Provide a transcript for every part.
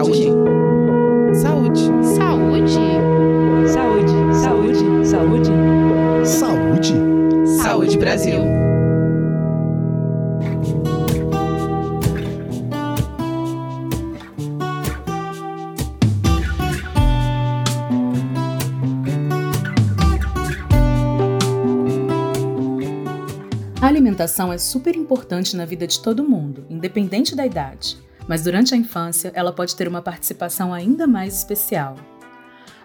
Saúde. Saúde. Saúde. Saúde. Saúde. Saúde. Saúde. Saúde Brasil. A alimentação é super importante na vida de todo mundo, independente da idade, mas durante a infância ela pode ter uma participação ainda mais especial.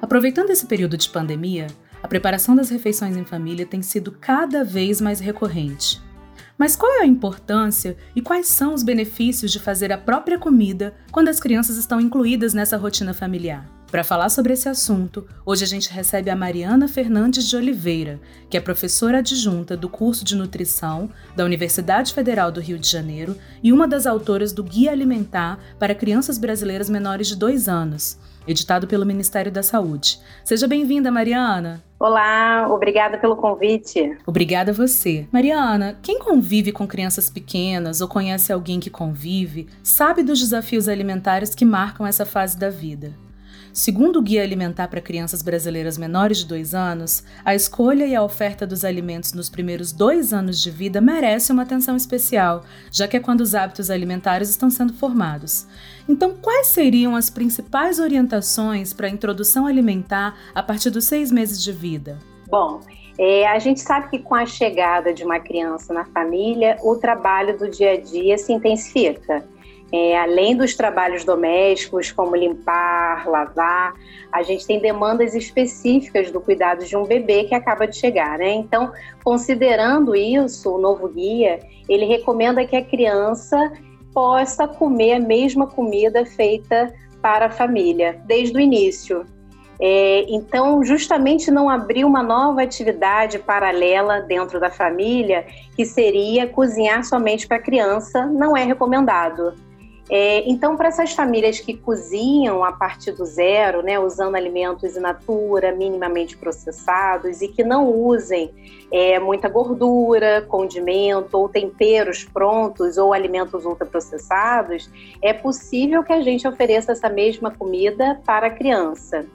Aproveitando esse período de pandemia, a preparação das refeições em família tem sido cada vez mais recorrente. Mas qual é a importância e quais são os benefícios de fazer a própria comida quando as crianças estão incluídas nessa rotina familiar? Para falar sobre esse assunto, hoje a gente recebe a Mariana Fernandes de Oliveira, que é professora adjunta do curso de nutrição da Universidade Federal do Rio de Janeiro e uma das autoras do Guia Alimentar para Crianças Brasileiras Menores de 2 anos, editado pelo Ministério da Saúde. Seja bem-vinda, Mariana. Olá, obrigada pelo convite. Obrigada a você. Mariana, quem convive com crianças pequenas ou conhece alguém que convive, sabe dos desafios alimentares que marcam essa fase da vida. Segundo o Guia Alimentar para Crianças Brasileiras Menores de 2 anos, a escolha e a oferta dos alimentos nos primeiros dois anos de vida merece uma atenção especial, já que é quando os hábitos alimentares estão sendo formados. Então, quais seriam as principais orientações para a introdução alimentar a partir dos seis meses de vida? Bom, é, a gente sabe que com a chegada de uma criança na família, o trabalho do dia a dia se intensifica. É, além dos trabalhos domésticos, como limpar, lavar, a gente tem demandas específicas do cuidado de um bebê que acaba de chegar, né? Então, considerando isso, o novo guia, ele recomenda que a criança possa comer a mesma comida feita para a família, desde o início. É, então, justamente não abrir uma nova atividade paralela dentro da família, que seria cozinhar somente para a criança, não é recomendado. É, então, para essas famílias que cozinham a partir do zero, né, usando alimentos in natura, minimamente processados e que não usem é, muita gordura, condimento ou temperos prontos ou alimentos ultraprocessados, é possível que a gente ofereça essa mesma comida para a criança.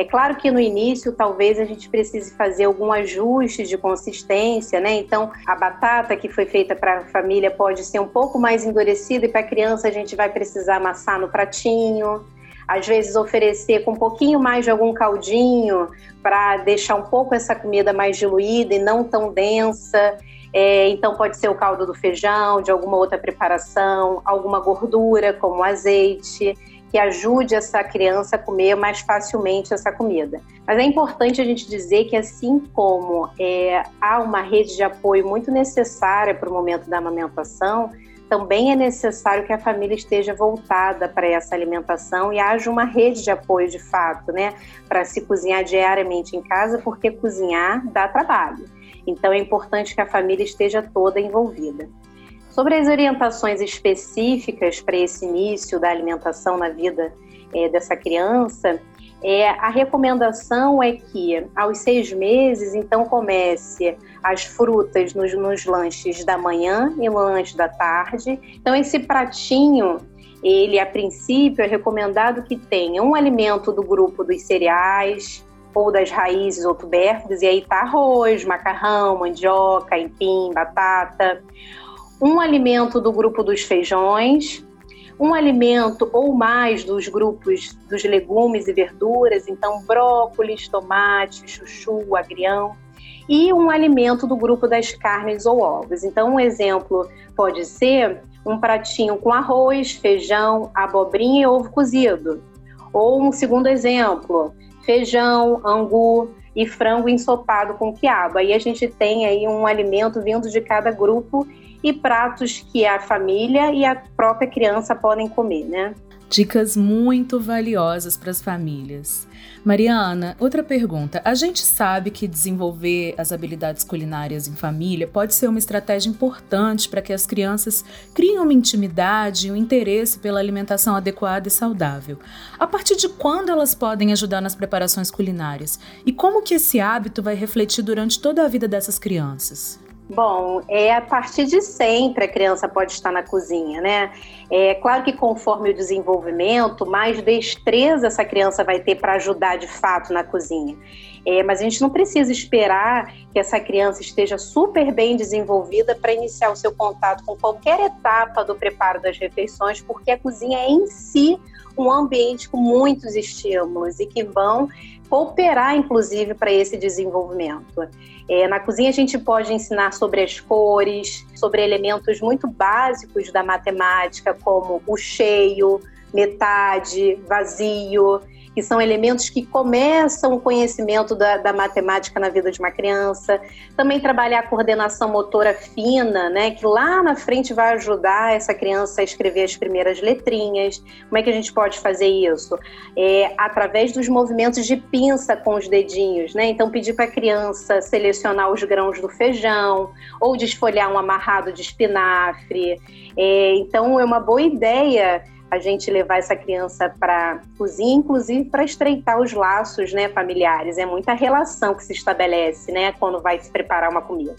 É claro que no início talvez a gente precise fazer algum ajuste de consistência, né? Então, a batata que foi feita para a família pode ser um pouco mais endurecida e para a criança a gente vai precisar amassar no pratinho. Às vezes oferecer com um pouquinho mais de algum caldinho para deixar um pouco essa comida mais diluída e não tão densa. É, então pode ser o caldo do feijão, de alguma outra preparação, alguma gordura como azeite que ajude essa criança a comer mais facilmente essa comida. Mas é importante a gente dizer que, assim como é, há uma rede de apoio muito necessária para o momento da amamentação, também é necessário que a família esteja voltada para essa alimentação e haja uma rede de apoio de fato, né, para se cozinhar diariamente em casa, porque cozinhar dá trabalho. Então é importante que a família esteja toda envolvida. Sobre as orientações específicas para esse início da alimentação na vida é, dessa criança, é, a recomendação é que aos seis meses, então, comece as frutas nos, nos lanches da manhã e lanche da tarde. Então, esse pratinho, ele a princípio é recomendado que tenha um alimento do grupo dos cereais, ou das raízes ou tubérculos, e aí tá arroz, macarrão, mandioca, empim, batata um alimento do grupo dos feijões, um alimento ou mais dos grupos dos legumes e verduras, então brócolis, tomate, chuchu, agrião, e um alimento do grupo das carnes ou ovos. Então, um exemplo pode ser um pratinho com arroz, feijão, abobrinha e ovo cozido. Ou um segundo exemplo, feijão, angu e frango ensopado com quiabo. Aí a gente tem aí um alimento vindo de cada grupo e pratos que a família e a própria criança podem comer, né? Dicas muito valiosas para as famílias. Mariana, outra pergunta. A gente sabe que desenvolver as habilidades culinárias em família pode ser uma estratégia importante para que as crianças criem uma intimidade e um interesse pela alimentação adequada e saudável. A partir de quando elas podem ajudar nas preparações culinárias? E como que esse hábito vai refletir durante toda a vida dessas crianças? Bom, é a partir de sempre a criança pode estar na cozinha, né? É claro que conforme o desenvolvimento, mais destreza essa criança vai ter para ajudar de fato na cozinha. É, mas a gente não precisa esperar que essa criança esteja super bem desenvolvida para iniciar o seu contato com qualquer etapa do preparo das refeições, porque a cozinha é em si um ambiente com muitos estímulos e que vão cooperar, inclusive, para esse desenvolvimento. É, na cozinha, a gente pode ensinar sobre as cores, sobre elementos muito básicos da matemática, como o cheio, metade, vazio que são elementos que começam o conhecimento da, da, matemática na vida de uma criança. Também trabalhar a coordenação motora fina, né, que lá na frente vai ajudar essa criança a escrever as primeiras letrinhas. Como é que a gente pode fazer isso? É, através dos movimentos de pinça com os dedinhos, né? Então, pedir para a criança selecionar os grãos do feijão ou desfolhar um amarrado de espinafre. É, então, é uma boa ideia a gente levar essa criança para cozinha, inclusive para estreitar os laços, né, familiares. É muita relação que se estabelece, né, quando vai se preparar uma comida.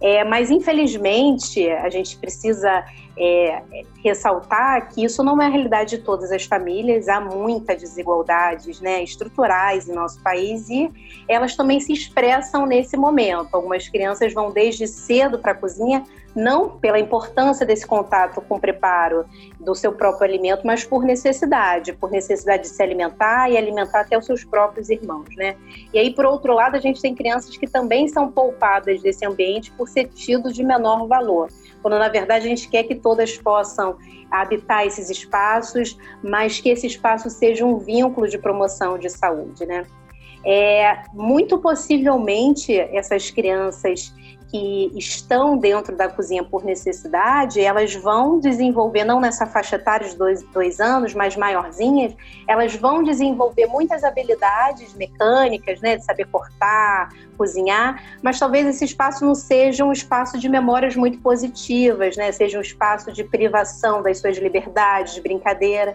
É, mas, infelizmente, a gente precisa é, ressaltar que isso não é a realidade de todas as famílias, há muitas desigualdades né, estruturais em nosso país e elas também se expressam nesse momento. Algumas crianças vão desde cedo para a cozinha, não pela importância desse contato com o preparo do seu próprio alimento, mas por necessidade, por necessidade de se alimentar e alimentar até os seus próprios irmãos, né? E aí, por outro lado, a gente tem crianças que também são poupadas desse ambiente por ser tidos de menor valor quando na verdade a gente quer que todas possam habitar esses espaços, mas que esse espaço seja um vínculo de promoção de saúde, né? É, muito possivelmente essas crianças que estão dentro da cozinha por necessidade, elas vão desenvolver, não nessa faixa etária de dois, dois anos, mas maiorzinhas, elas vão desenvolver muitas habilidades mecânicas, né, de saber cortar, cozinhar, mas talvez esse espaço não seja um espaço de memórias muito positivas, né, seja um espaço de privação das suas liberdades, de brincadeira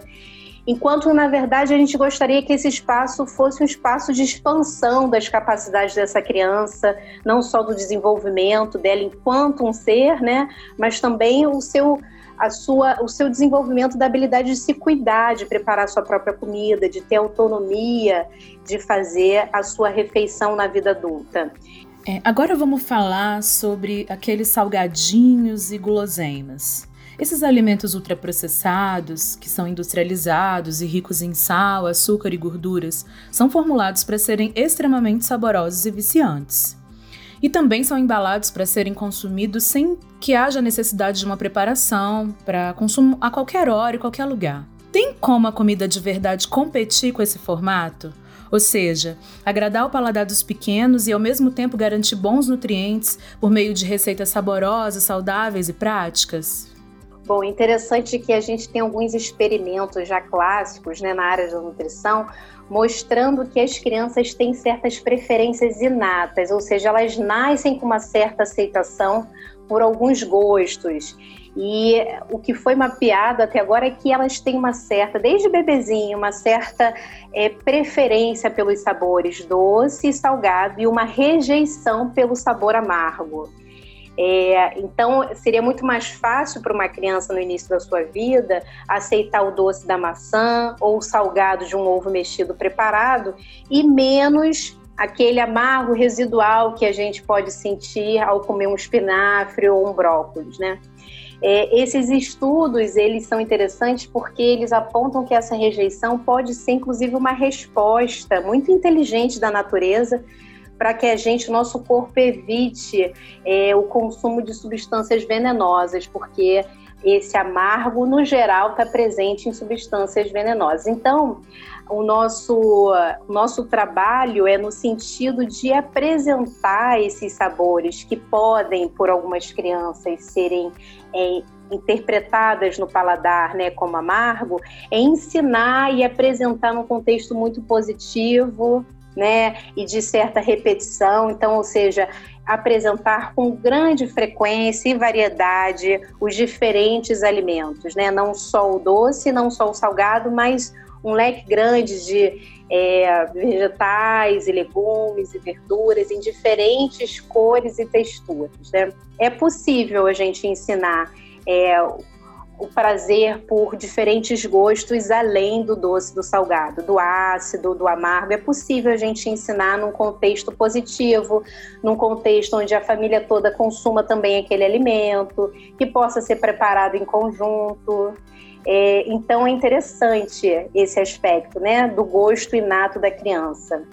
enquanto na verdade a gente gostaria que esse espaço fosse um espaço de expansão das capacidades dessa criança, não só do desenvolvimento dela enquanto um ser, né, mas também o seu a sua, o seu desenvolvimento da habilidade de se cuidar, de preparar a sua própria comida, de ter autonomia de fazer a sua refeição na vida adulta. É, agora vamos falar sobre aqueles salgadinhos e guloseimas. Esses alimentos ultraprocessados, que são industrializados e ricos em sal, açúcar e gorduras, são formulados para serem extremamente saborosos e viciantes. E também são embalados para serem consumidos sem que haja necessidade de uma preparação para consumo a qualquer hora e qualquer lugar. Tem como a comida de verdade competir com esse formato? Ou seja, agradar o paladar dos pequenos e ao mesmo tempo garantir bons nutrientes por meio de receitas saborosas, saudáveis e práticas? Bom, interessante que a gente tem alguns experimentos já clássicos né, na área da nutrição, mostrando que as crianças têm certas preferências inatas, ou seja, elas nascem com uma certa aceitação por alguns gostos. E o que foi mapeado até agora é que elas têm uma certa, desde bebezinho, uma certa é, preferência pelos sabores doce e salgado e uma rejeição pelo sabor amargo. É, então, seria muito mais fácil para uma criança no início da sua vida aceitar o doce da maçã ou o salgado de um ovo mexido preparado e menos aquele amargo residual que a gente pode sentir ao comer um espinafre ou um brócolis, né? É, esses estudos eles são interessantes porque eles apontam que essa rejeição pode ser inclusive uma resposta muito inteligente da natureza para que a gente, nosso corpo, evite é, o consumo de substâncias venenosas, porque esse amargo, no geral, está presente em substâncias venenosas. Então, o nosso, nosso trabalho é no sentido de apresentar esses sabores que podem, por algumas crianças, serem é, interpretadas no paladar né, como amargo, é ensinar e apresentar num contexto muito positivo, né, e de certa repetição, então, ou seja, apresentar com grande frequência e variedade os diferentes alimentos, né, não só o doce, não só o salgado, mas um leque grande de é, vegetais e legumes e verduras em diferentes cores e texturas. Né? É possível a gente ensinar é, o prazer por diferentes gostos além do doce, do salgado, do ácido, do amargo. É possível a gente ensinar num contexto positivo, num contexto onde a família toda consuma também aquele alimento, que possa ser preparado em conjunto. É, então é interessante esse aspecto, né, do gosto inato da criança.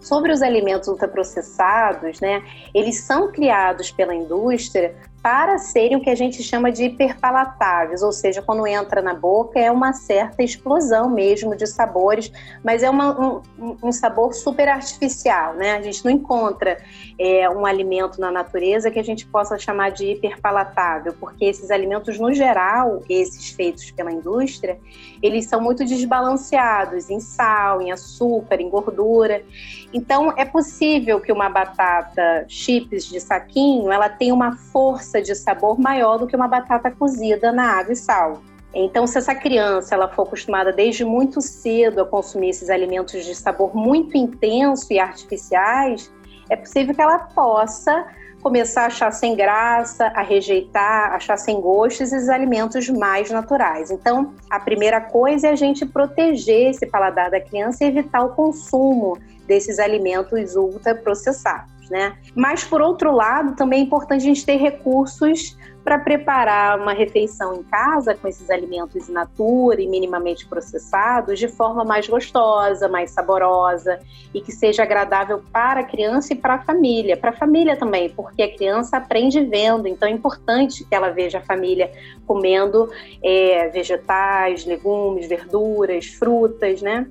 Sobre os alimentos ultraprocessados, né, eles são criados pela indústria para serem o que a gente chama de hiperpalatáveis, ou seja, quando entra na boca é uma certa explosão mesmo de sabores, mas é uma, um, um, sabor super artificial, né? A gente não encontra é, um alimento na natureza que a gente possa chamar de hiperpalatável, porque esses alimentos, no geral, esses feitos pela indústria, eles são muito desbalanceados em sal, em açúcar, em gordura. Então, é possível que uma batata chips de saquinho, ela tenha uma força de sabor maior do que uma batata cozida na água e sal. Então, se essa criança ela for acostumada desde muito cedo a consumir esses alimentos de sabor muito intenso e artificiais, é possível que ela possa começar a achar sem graça, a rejeitar, achar sem gosto esses alimentos mais naturais. Então, a primeira coisa é a gente proteger esse paladar da criança e evitar o consumo desses alimentos ultraprocessados né? Mas, por outro lado, também é importante a gente ter recursos para preparar uma refeição em casa com esses alimentos in natura e minimamente processados de forma mais gostosa, mais saborosa e que seja agradável para a criança e para a família. Para a família também, porque a criança aprende vendo, então é importante que ela veja a família comendo é, vegetais, legumes, verduras, frutas, né?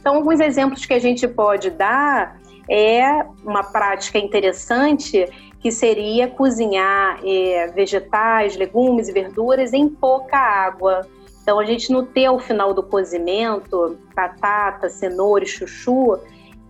Então, alguns exemplos que a gente pode dar é uma prática interessante que seria cozinhar é, vegetais, legumes e verduras em pouca água. Então, a gente não ter ao final do cozimento batata, cenoura e chuchu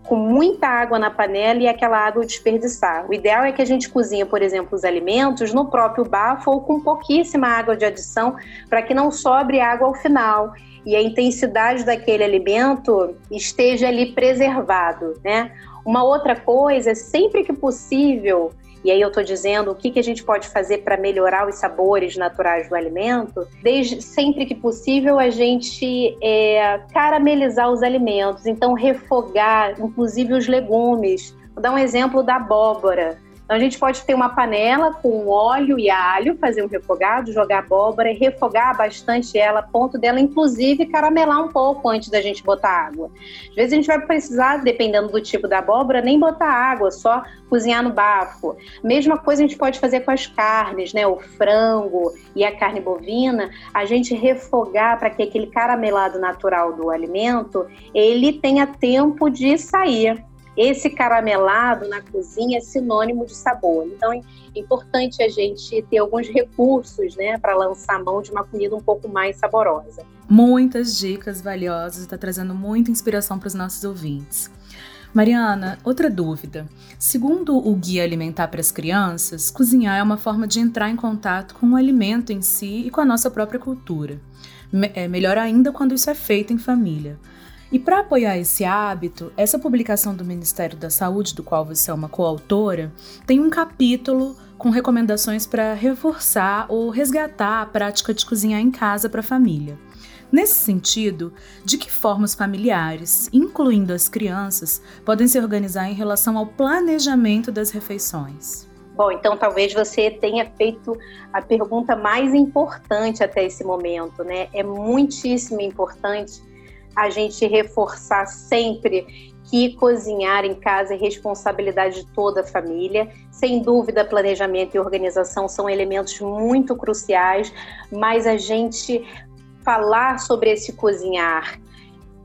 com muita água na panela e aquela água desperdiçar. O ideal é que a gente cozinha, por exemplo, os alimentos no próprio bafo ou com pouquíssima água de adição para que não sobre água ao final e a intensidade daquele alimento esteja ali preservado, né? Uma outra coisa, sempre que possível, e aí eu estou dizendo o que, que a gente pode fazer para melhorar os sabores naturais do alimento, desde sempre que possível a gente é, caramelizar os alimentos, então refogar, inclusive os legumes. Vou dar um exemplo da abóbora. Então a gente pode ter uma panela com óleo e alho, fazer um refogado, jogar abóbora e refogar bastante ela, ponto dela inclusive caramelar um pouco antes da gente botar água. Às vezes a gente vai precisar, dependendo do tipo da abóbora, nem botar água, só cozinhar no bafo. Mesma coisa a gente pode fazer com as carnes, né? O frango e a carne bovina, a gente refogar para que aquele caramelado natural do alimento, ele tenha tempo de sair esse caramelado na cozinha é sinônimo de sabor. Então é importante a gente ter alguns recursos, né, para lançar mão de uma comida um pouco mais saborosa. Muitas dicas valiosas, está trazendo muita inspiração para os nossos ouvintes. Mariana, outra dúvida. Segundo o Guia Alimentar para as Crianças, cozinhar é uma forma de entrar em contato com o alimento em si e com a nossa própria cultura. É melhor ainda quando isso é feito em família. E para apoiar esse hábito, essa publicação do Ministério da Saúde, do qual você é uma coautora, tem um capítulo com recomendações para reforçar ou resgatar a prática de cozinhar em casa para a família. Nesse sentido, de que forma os familiares, incluindo as crianças, podem se organizar em relação ao planejamento das refeições? Bom, então talvez você tenha feito a pergunta mais importante até esse momento, né? É muitíssimo importante a gente reforçar sempre que cozinhar em casa é responsabilidade de toda a família. Sem dúvida, planejamento e organização são elementos muito cruciais, mas a gente falar sobre esse cozinhar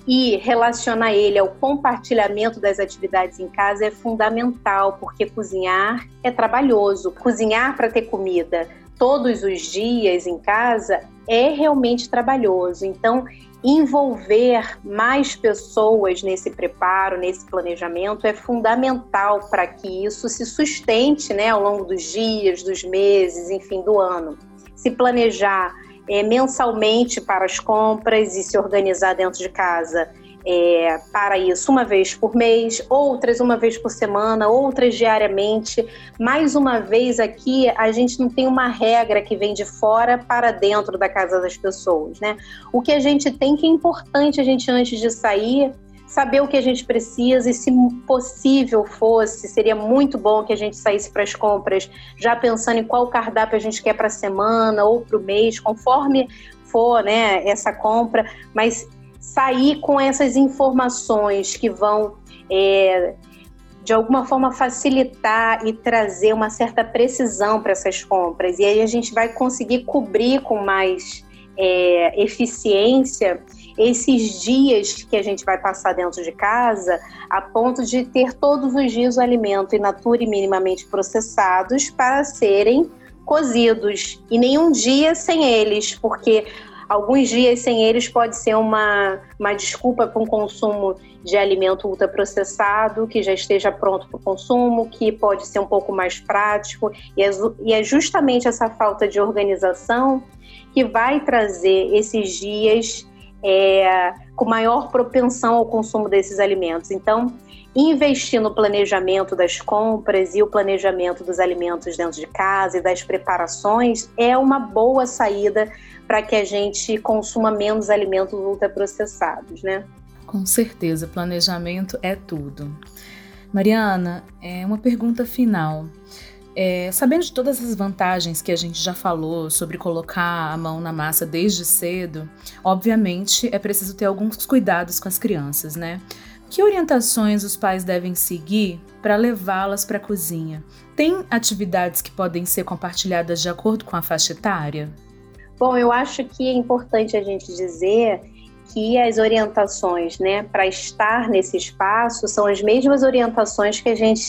e relacionar ele ao compartilhamento das atividades em casa é fundamental, porque cozinhar é trabalhoso. Cozinhar para ter comida todos os dias em casa é realmente trabalhoso. Então, envolver mais pessoas nesse preparo, nesse planejamento é fundamental para que isso se sustente né, ao longo dos dias, dos meses, enfim, do ano. Se planejar é, mensalmente para as compras e se organizar dentro de casa é, para isso uma vez por mês, outras uma vez por semana, outras diariamente. Mais uma vez aqui, a gente não tem uma regra que vem de fora para dentro da casa das pessoas, né? O que a gente tem que é importante a gente antes de sair saber o que a gente precisa e, se possível fosse, seria muito bom que a gente saísse para as compras já pensando em qual cardápio a gente quer para a semana ou para o mês, conforme for né, essa compra, mas sair com essas informações que vão. É, de alguma forma facilitar e trazer uma certa precisão para essas compras. E aí a gente vai conseguir cobrir com mais é, eficiência esses dias que a gente vai passar dentro de casa, a ponto de ter todos os dias o alimento in natura e minimamente processados para serem cozidos. E nenhum dia sem eles, porque alguns dias sem eles pode ser uma, uma desculpa para um consumo de alimento ultraprocessado que já esteja pronto para o consumo, que pode ser um pouco mais prático. E é, e é justamente essa falta de organização que vai trazer esses dias é, com maior propensão ao consumo desses alimentos. Então, investir no planejamento das compras e o planejamento dos alimentos dentro de casa e das preparações é uma boa saída para que a gente consuma menos alimentos ultraprocessados, né? Com certeza, planejamento é tudo. Mariana, é uma pergunta final. É, sabendo de todas as vantagens que a gente já falou sobre colocar a mão na massa desde cedo, obviamente é preciso ter alguns cuidados com as crianças, né? Que orientações os pais devem seguir para levá-las para a cozinha? Tem atividades que podem ser compartilhadas de acordo com a faixa etária? Bom, eu acho que é importante a gente dizer que as orientações né, para estar nesse espaço são as mesmas orientações que a gente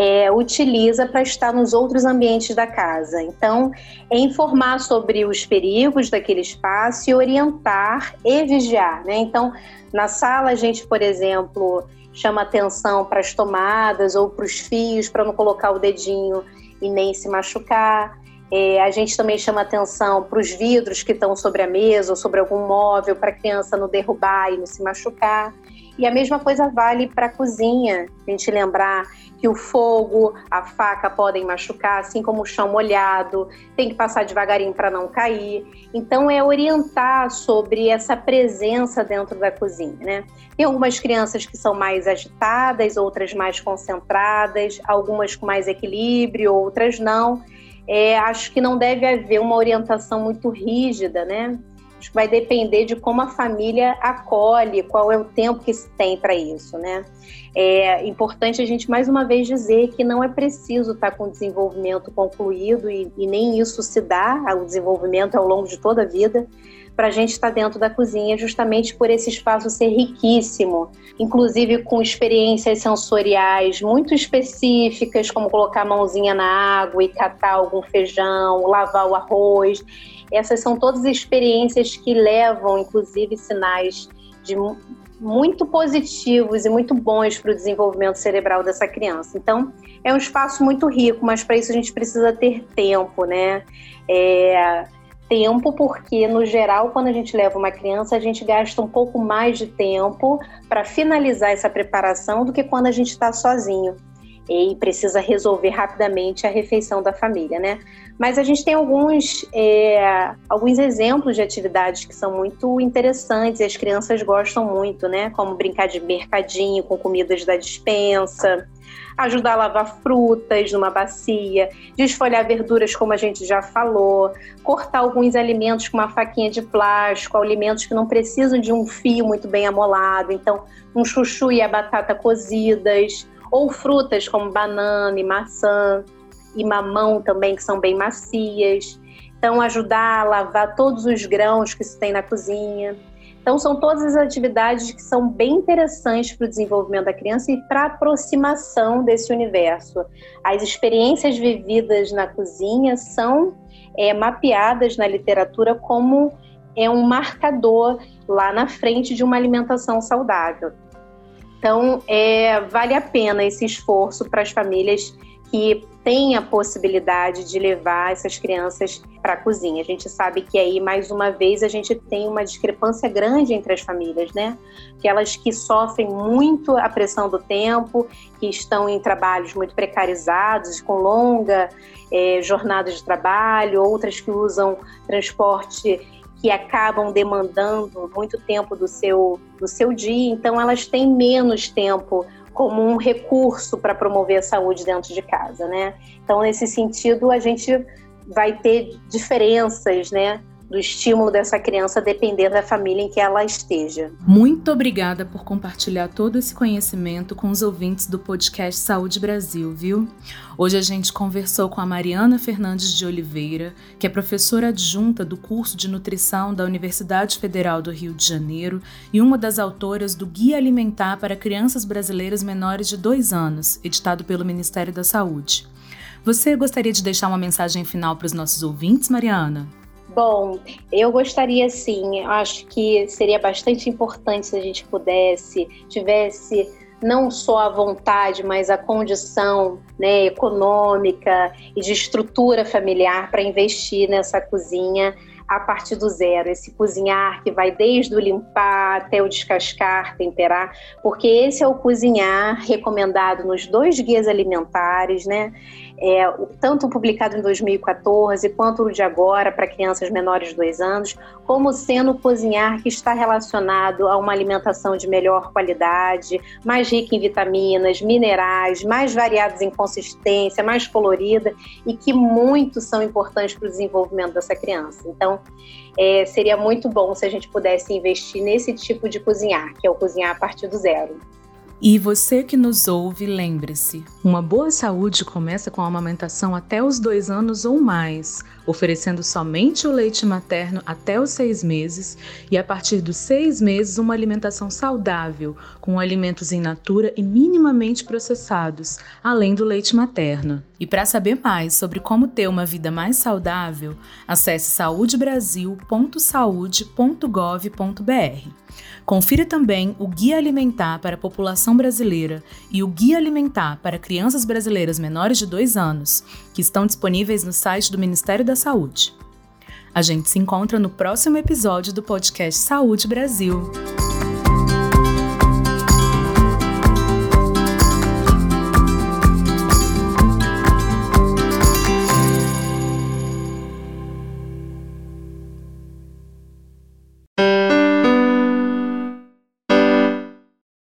é, utiliza para estar nos outros ambientes da casa. Então, é informar sobre os perigos daquele espaço e orientar e vigiar. Né? Então, na sala, a gente, por exemplo, chama atenção para as tomadas ou para os fios, para não colocar o dedinho e nem se machucar. É, a gente também chama atenção para os vidros que estão sobre a mesa ou sobre algum móvel, para a criança não derrubar e não se machucar. E a mesma coisa vale para a cozinha. A gente lembrar que o fogo, a faca podem machucar, assim como o chão molhado, tem que passar devagarinho para não cair. Então é orientar sobre essa presença dentro da cozinha, né? Tem algumas crianças que são mais agitadas, outras mais concentradas, algumas com mais equilíbrio, outras não é, acho que não deve haver uma orientação muito rígida, né? Acho que vai depender de como a família acolhe, qual é o tempo que se tem para isso, né? É importante a gente mais uma vez dizer que não é preciso estar com o desenvolvimento concluído e, e nem isso se dá, o desenvolvimento ao longo de toda a vida para a gente estar tá dentro da cozinha, justamente por esse espaço ser riquíssimo, inclusive com experiências sensoriais muito específicas, como colocar a mãozinha na água e catar algum feijão, lavar o arroz. Essas são todas experiências que levam, inclusive, sinais de muito positivos e muito bons para o desenvolvimento cerebral dessa criança. Então, é um espaço muito rico, mas para isso a gente precisa ter tempo, né? É, tempo, porque no geral, quando a gente leva uma criança, a gente gasta um pouco mais de tempo para finalizar essa preparação do que quando a gente está sozinho e precisa resolver rapidamente a refeição da família, né? Mas a gente tem alguns, é, alguns exemplos de atividades que são muito interessantes e as crianças gostam muito, né? Como brincar de mercadinho com comidas da dispensa, ajudar a lavar frutas numa bacia, desfolhar verduras, como a gente já falou, cortar alguns alimentos com uma faquinha de plástico, alimentos que não precisam de um fio muito bem amolado, então um chuchu e a batata cozidas, ou frutas como banana e maçã e mamão também, que são bem macias. Então, ajudar a lavar todos os grãos que se tem na cozinha. Então, são todas as atividades que são bem interessantes para o desenvolvimento da criança e para a aproximação desse universo. As experiências vividas na cozinha são é, mapeadas na literatura como é um marcador lá na frente de uma alimentação saudável. Então, é, vale a pena esse esforço para as famílias que tem a possibilidade de levar essas crianças para a cozinha. A gente sabe que aí, mais uma vez, a gente tem uma discrepância grande entre as famílias, né? Aquelas que sofrem muito a pressão do tempo, que estão em trabalhos muito precarizados, com longa é, jornada de trabalho, outras que usam transporte que acabam demandando muito tempo do seu, do seu dia, então elas têm menos tempo como um recurso para promover a saúde dentro de casa, né? Então, nesse sentido, a gente vai ter diferenças, né? Do estímulo dessa criança depender da família em que ela esteja. Muito obrigada por compartilhar todo esse conhecimento com os ouvintes do podcast Saúde Brasil, viu? Hoje a gente conversou com a Mariana Fernandes de Oliveira, que é professora adjunta do curso de nutrição da Universidade Federal do Rio de Janeiro e uma das autoras do Guia Alimentar para Crianças Brasileiras Menores de 2 anos, editado pelo Ministério da Saúde. Você gostaria de deixar uma mensagem final para os nossos ouvintes, Mariana? Bom, eu gostaria sim, acho que seria bastante importante se a gente pudesse, tivesse não só a vontade, mas a condição né, econômica e de estrutura familiar para investir nessa cozinha a partir do zero, esse cozinhar que vai desde o limpar até o descascar, temperar, porque esse é o cozinhar recomendado nos dois guias alimentares, né? É, tanto publicado em 2014 quanto o de agora para crianças menores de dois anos, como sendo o cozinhar que está relacionado a uma alimentação de melhor qualidade, mais rica em vitaminas, minerais, mais variados em consistência, mais colorida e que muito são importantes para o desenvolvimento dessa criança. Então, é, seria muito bom se a gente pudesse investir nesse tipo de cozinhar, que é o cozinhar a partir do zero. E você que nos ouve, lembre-se: uma boa saúde começa com a amamentação até os dois anos ou mais, oferecendo somente o leite materno até os seis meses e, a partir dos seis meses, uma alimentação saudável, com alimentos in natura e minimamente processados, além do leite materno. E para saber mais sobre como ter uma vida mais saudável, acesse saudebrasil.saude.gov.br. Confira também o Guia Alimentar para a População Brasileira e o Guia Alimentar para Crianças Brasileiras Menores de 2 anos, que estão disponíveis no site do Ministério da Saúde. A gente se encontra no próximo episódio do podcast Saúde Brasil.